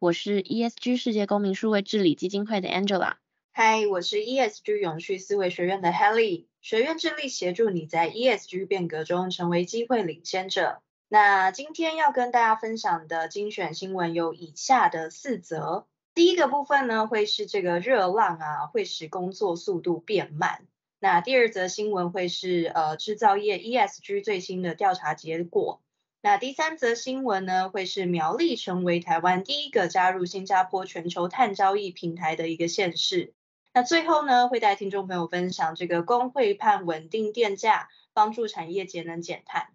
我是 ESG 世界公民数位治理基金会的 Angela。嗨，我是 ESG 永续思维学院的 Helly。学院致力协助你在 ESG 变革中成为机会领先者。那今天要跟大家分享的精选新闻有以下的四则。第一个部分呢，会是这个热浪啊，会使工作速度变慢。那第二则新闻会是呃制造业 ESG 最新的调查结果。那第三则新闻呢，会是苗栗成为台湾第一个加入新加坡全球碳交易平台的一个县市。那最后呢，会带听众朋友分享这个工会盼稳定电价，帮助产业节能减碳。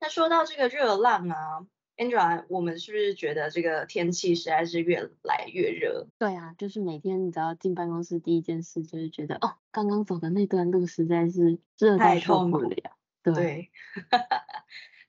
那说到这个热浪啊，Angela，我们是不是觉得这个天气实在是越来越热？对啊，就是每天你只要进办公室，第一件事就是觉得哦，刚刚走的那段路实在是热到受不了。对。对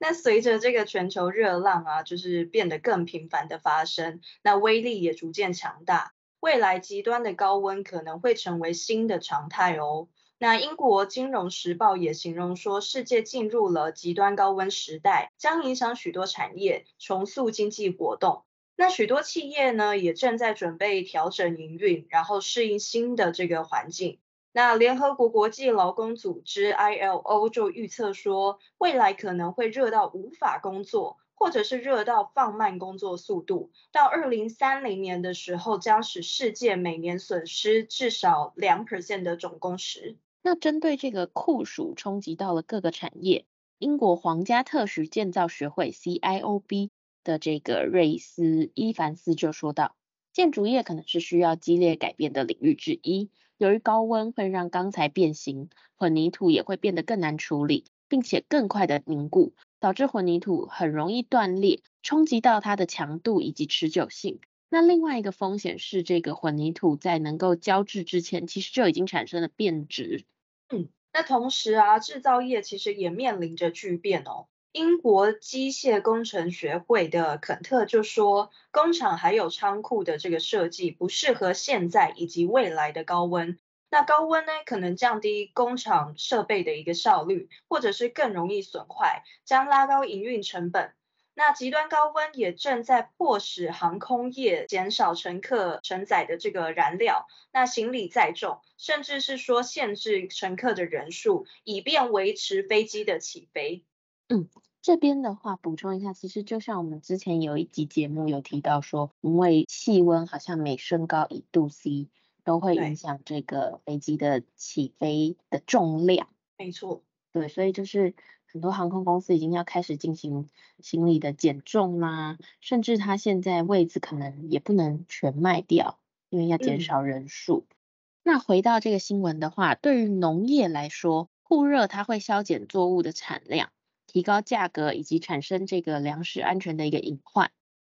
那随着这个全球热浪啊，就是变得更频繁的发生，那威力也逐渐强大。未来极端的高温可能会成为新的常态哦。那英国金融时报也形容说，世界进入了极端高温时代，将影响许多产业，重塑经济活动。那许多企业呢，也正在准备调整营运，然后适应新的这个环境。那联合国国际劳工组织 ILO 就预测说，未来可能会热到无法工作，或者是热到放慢工作速度。到二零三零年的时候，将使世界每年损失至少两 percent 的总工时。那针对这个酷暑冲击到了各个产业，英国皇家特许建造学会 CIOB 的这个瑞斯伊凡斯就说道，建筑业可能是需要激烈改变的领域之一。由于高温会让钢材变形，混凝土也会变得更难处理，并且更快的凝固，导致混凝土很容易断裂，冲击到它的强度以及持久性。那另外一个风险是，这个混凝土在能够胶制之前，其实就已经产生了变质。嗯，那同时啊，制造业其实也面临着巨变哦。英国机械工程学会的肯特就说，工厂还有仓库的这个设计不适合现在以及未来的高温。那高温呢，可能降低工厂设备的一个效率，或者是更容易损坏，将拉高营运成本。那极端高温也正在迫使航空业减少乘客承载的这个燃料，那行李载重，甚至是说限制乘客的人数，以便维持飞机的起飞。嗯，这边的话补充一下，其实就像我们之前有一集节目有提到说，因为气温好像每升高一度 C 都会影响这个飞机的起飞的重量。没错，对，所以就是很多航空公司已经要开始进行行李的减重啦，甚至它现在位置可能也不能全卖掉，因为要减少人数。嗯、那回到这个新闻的话，对于农业来说，酷热它会削减作物的产量。提高价格以及产生这个粮食安全的一个隐患。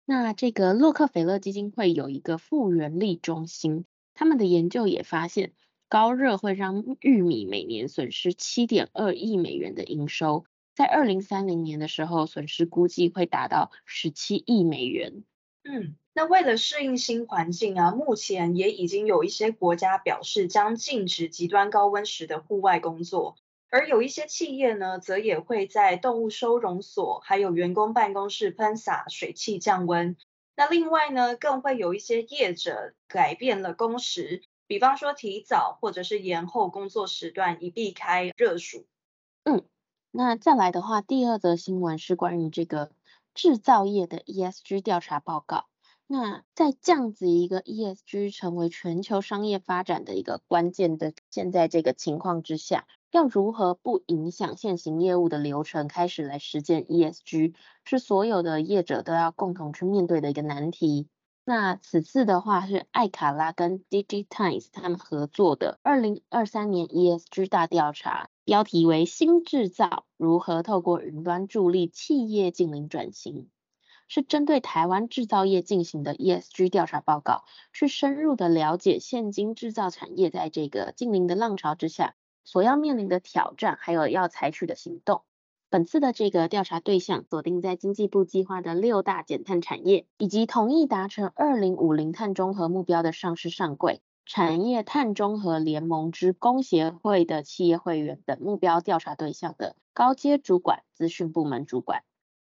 那这个洛克菲勒基金会有一个复原力中心，他们的研究也发现，高热会让玉米每年损失七点二亿美元的营收，在二零三零年的时候，损失估计会达到十七亿美元。嗯，那为了适应新环境啊，目前也已经有一些国家表示将禁止极端高温时的户外工作。而有一些企业呢，则也会在动物收容所还有员工办公室喷洒水汽降温。那另外呢，更会有一些业者改变了工时，比方说提早或者是延后工作时段，以避开热暑。嗯，那再来的话，第二则新闻是关于这个制造业的 ESG 调查报告。那在这样子一个 ESG 成为全球商业发展的一个关键的现在这个情况之下，要如何不影响现行业务的流程，开始来实践 ESG，是所有的业者都要共同去面对的一个难题。那此次的话是艾卡拉跟 DigiTimes 他们合作的二零二三年 ESG 大调查，标题为“新制造：如何透过云端助力企业净零转型”。是针对台湾制造业进行的 ESG 调查报告，去深入的了解现今制造产业在这个净零的浪潮之下所要面临的挑战，还有要采取的行动。本次的这个调查对象锁定在经济部计划的六大减碳产业，以及同意达成二零五零碳中和目标的上市上柜产业碳中和联盟之工协会的企业会员等目标调查对象的高阶主管、资讯部门主管。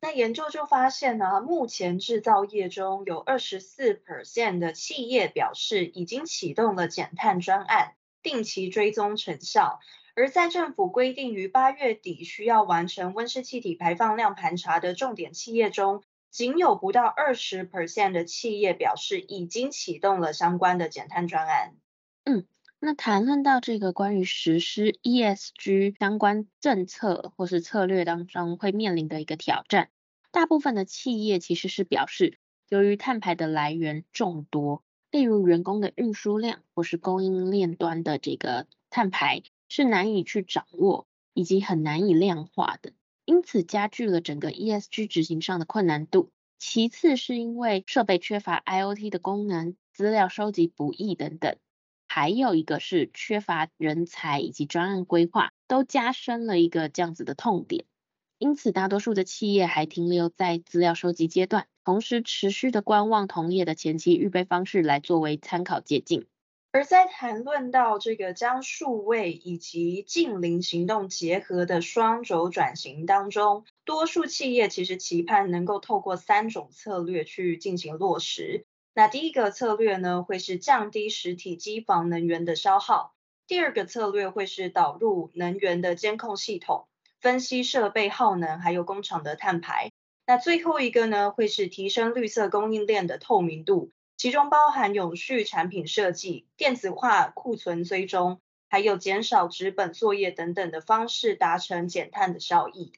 那研究就发现呢，目前制造业中有二十四 percent 的企业表示已经启动了减碳专案，定期追踪成效。而在政府规定于八月底需要完成温室气体排放量盘查的重点企业中，仅有不到二十 percent 的企业表示已经启动了相关的减碳专案。嗯，那谈论到这个关于实施 ESG 相关政策或是策略当中会面临的一个挑战，大部分的企业其实是表示，由于碳排的来源众多，例如员工的运输量或是供应链端的这个碳排。是难以去掌握，以及很难以量化的，因此加剧了整个 ESG 执行上的困难度。其次是因为设备缺乏 IoT 的功能，资料收集不易等等，还有一个是缺乏人才以及专案规划，都加深了一个这样子的痛点。因此，大多数的企业还停留在资料收集阶段，同时持续的观望同业的前期预备方式来作为参考借鉴。而在谈论到这个将数位以及近邻行动结合的双轴转型当中，多数企业其实期盼能够透过三种策略去进行落实。那第一个策略呢，会是降低实体机房能源的消耗；第二个策略会是导入能源的监控系统，分析设备耗能还有工厂的碳排；那最后一个呢，会是提升绿色供应链的透明度。其中包含永续产品设计、电子化库存追踪，还有减少纸本作业等等的方式，达成减碳的效益。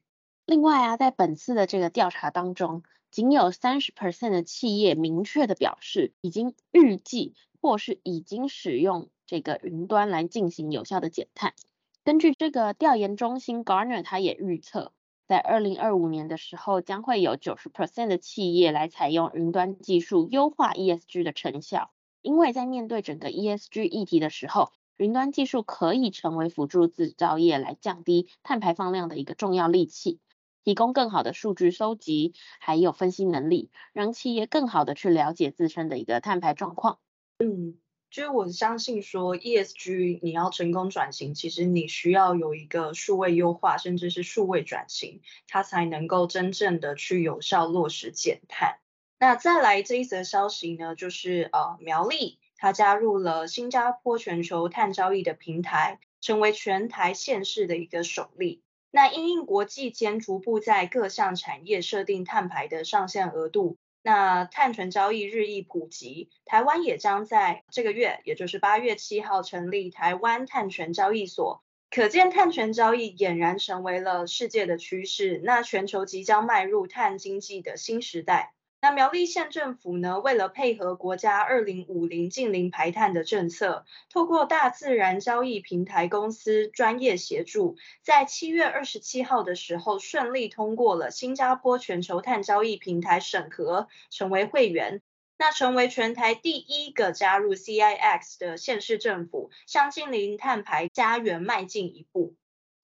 另外啊，在本次的这个调查当中，仅有三十 percent 的企业明确的表示，已经预计或是已经使用这个云端来进行有效的减碳。根据这个调研中心 Garner，他也预测。在二零二五年的时候，将会有九十 percent 的企业来采用云端技术，优化 ESG 的成效。因为在面对整个 ESG 议题的时候，云端技术可以成为辅助制造业来降低碳排放量的一个重要利器，提供更好的数据收集，还有分析能力，让企业更好的去了解自身的一个碳排状况。嗯。就是我相信说，ESG 你要成功转型，其实你需要有一个数位优化，甚至是数位转型，它才能够真正的去有效落实减碳。那再来这一则消息呢，就是呃苗栗它加入了新加坡全球碳交易的平台，成为全台县市的一个首例。那因应国际间逐步在各项产业设定碳排的上限额度。那碳权交易日益普及，台湾也将在这个月，也就是八月七号成立台湾碳权交易所。可见碳权交易俨然成为了世界的趋势。那全球即将迈入碳经济的新时代。那苗栗县政府呢，为了配合国家二零五零净零排碳的政策，透过大自然交易平台公司专业协助，在七月二十七号的时候顺利通过了新加坡全球碳交易平台审核，成为会员，那成为全台第一个加入 CIX 的县市政府，向净零碳排家园迈进一步。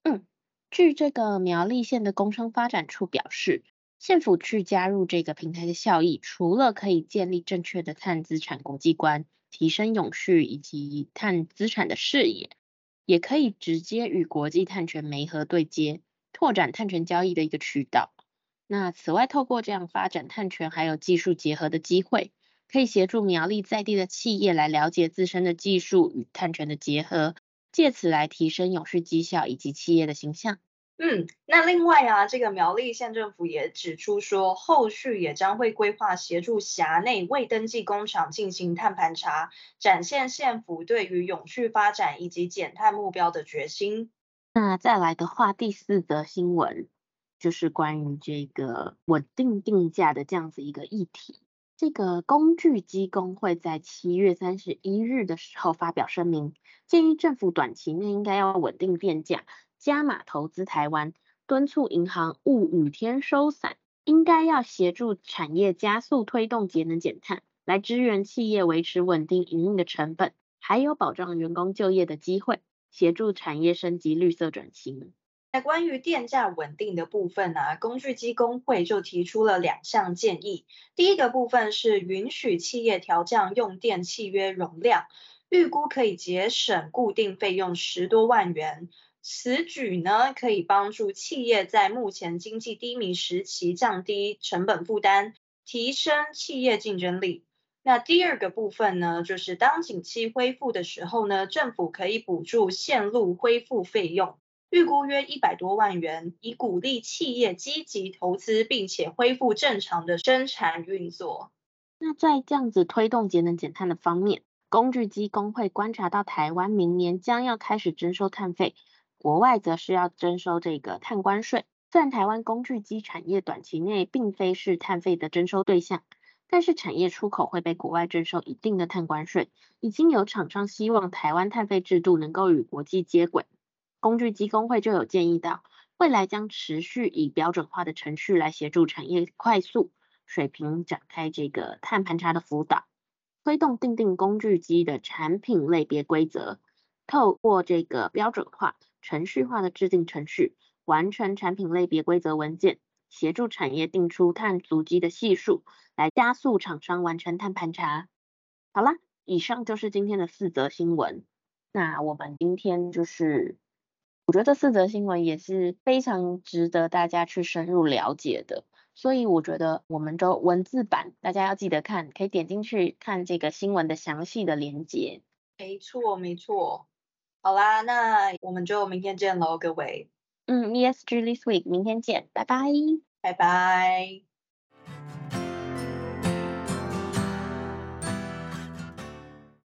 嗯，据这个苗栗县的工商发展处表示。县府去加入这个平台的效益，除了可以建立正确的碳资产国际观，提升永续以及碳资产的视野，也可以直接与国际碳权媒合对接，拓展碳权交易的一个渠道。那此外，透过这样发展碳权还有技术结合的机会，可以协助苗栗在地的企业来了解自身的技术与碳权的结合，借此来提升永续绩效以及企业的形象。嗯，那另外啊，这个苗栗县政府也指出说，后续也将会规划协助辖内未登记工厂进行碳盘查，展现县府对于永续发展以及减碳目标的决心。那再来的话，第四则新闻就是关于这个稳定定价的这样子一个议题。这个工具机工会在七月三十一日的时候发表声明，建议政府短期内应该要稳定电价。加码投资台湾，敦促银行勿雨天收伞，应该要协助产业加速推动节能减碳，来支援企业维持稳定营运的成本，还有保障员工就业的机会，协助产业升级绿色转型。在关于电价稳定的部分呢、工具机工会就提出了两项建议。第一个部分是允许企业调降用电契约容量，预估可以节省固定费用十多万元。此举呢，可以帮助企业在目前经济低迷时期降低成本负担，提升企业竞争力。那第二个部分呢，就是当景气恢复的时候呢，政府可以补助线路恢复费用。预估约一百多万元，以鼓励企业积极投资，并且恢复正常的生产运作。那在这样子推动节能减碳的方面，工具机工会观察到台湾明年将要开始征收碳费，国外则是要征收这个碳关税。虽然台湾工具机产业短期内并非是碳费的征收对象，但是产业出口会被国外征收一定的碳关税。已经有厂商希望台湾碳费制度能够与国际接轨。工具机工会就有建议到，未来将持续以标准化的程序来协助产业快速水平展开这个碳盘查的辅导，推动订定工具机的产品类别规则，透过这个标准化、程序化的制定程序，完成产品类别规则文件，协助产业定出碳足迹的系数，来加速厂商完成碳盘查。好啦，以上就是今天的四则新闻。那我们今天就是。我觉得这四则新闻也是非常值得大家去深入了解的，所以我觉得我们的文字版大家要记得看，可以点进去看这个新闻的详细的连接。没错，没错。好啦，那我们就明天见喽，各位。嗯，ESG This Week，明天见，拜拜。拜拜。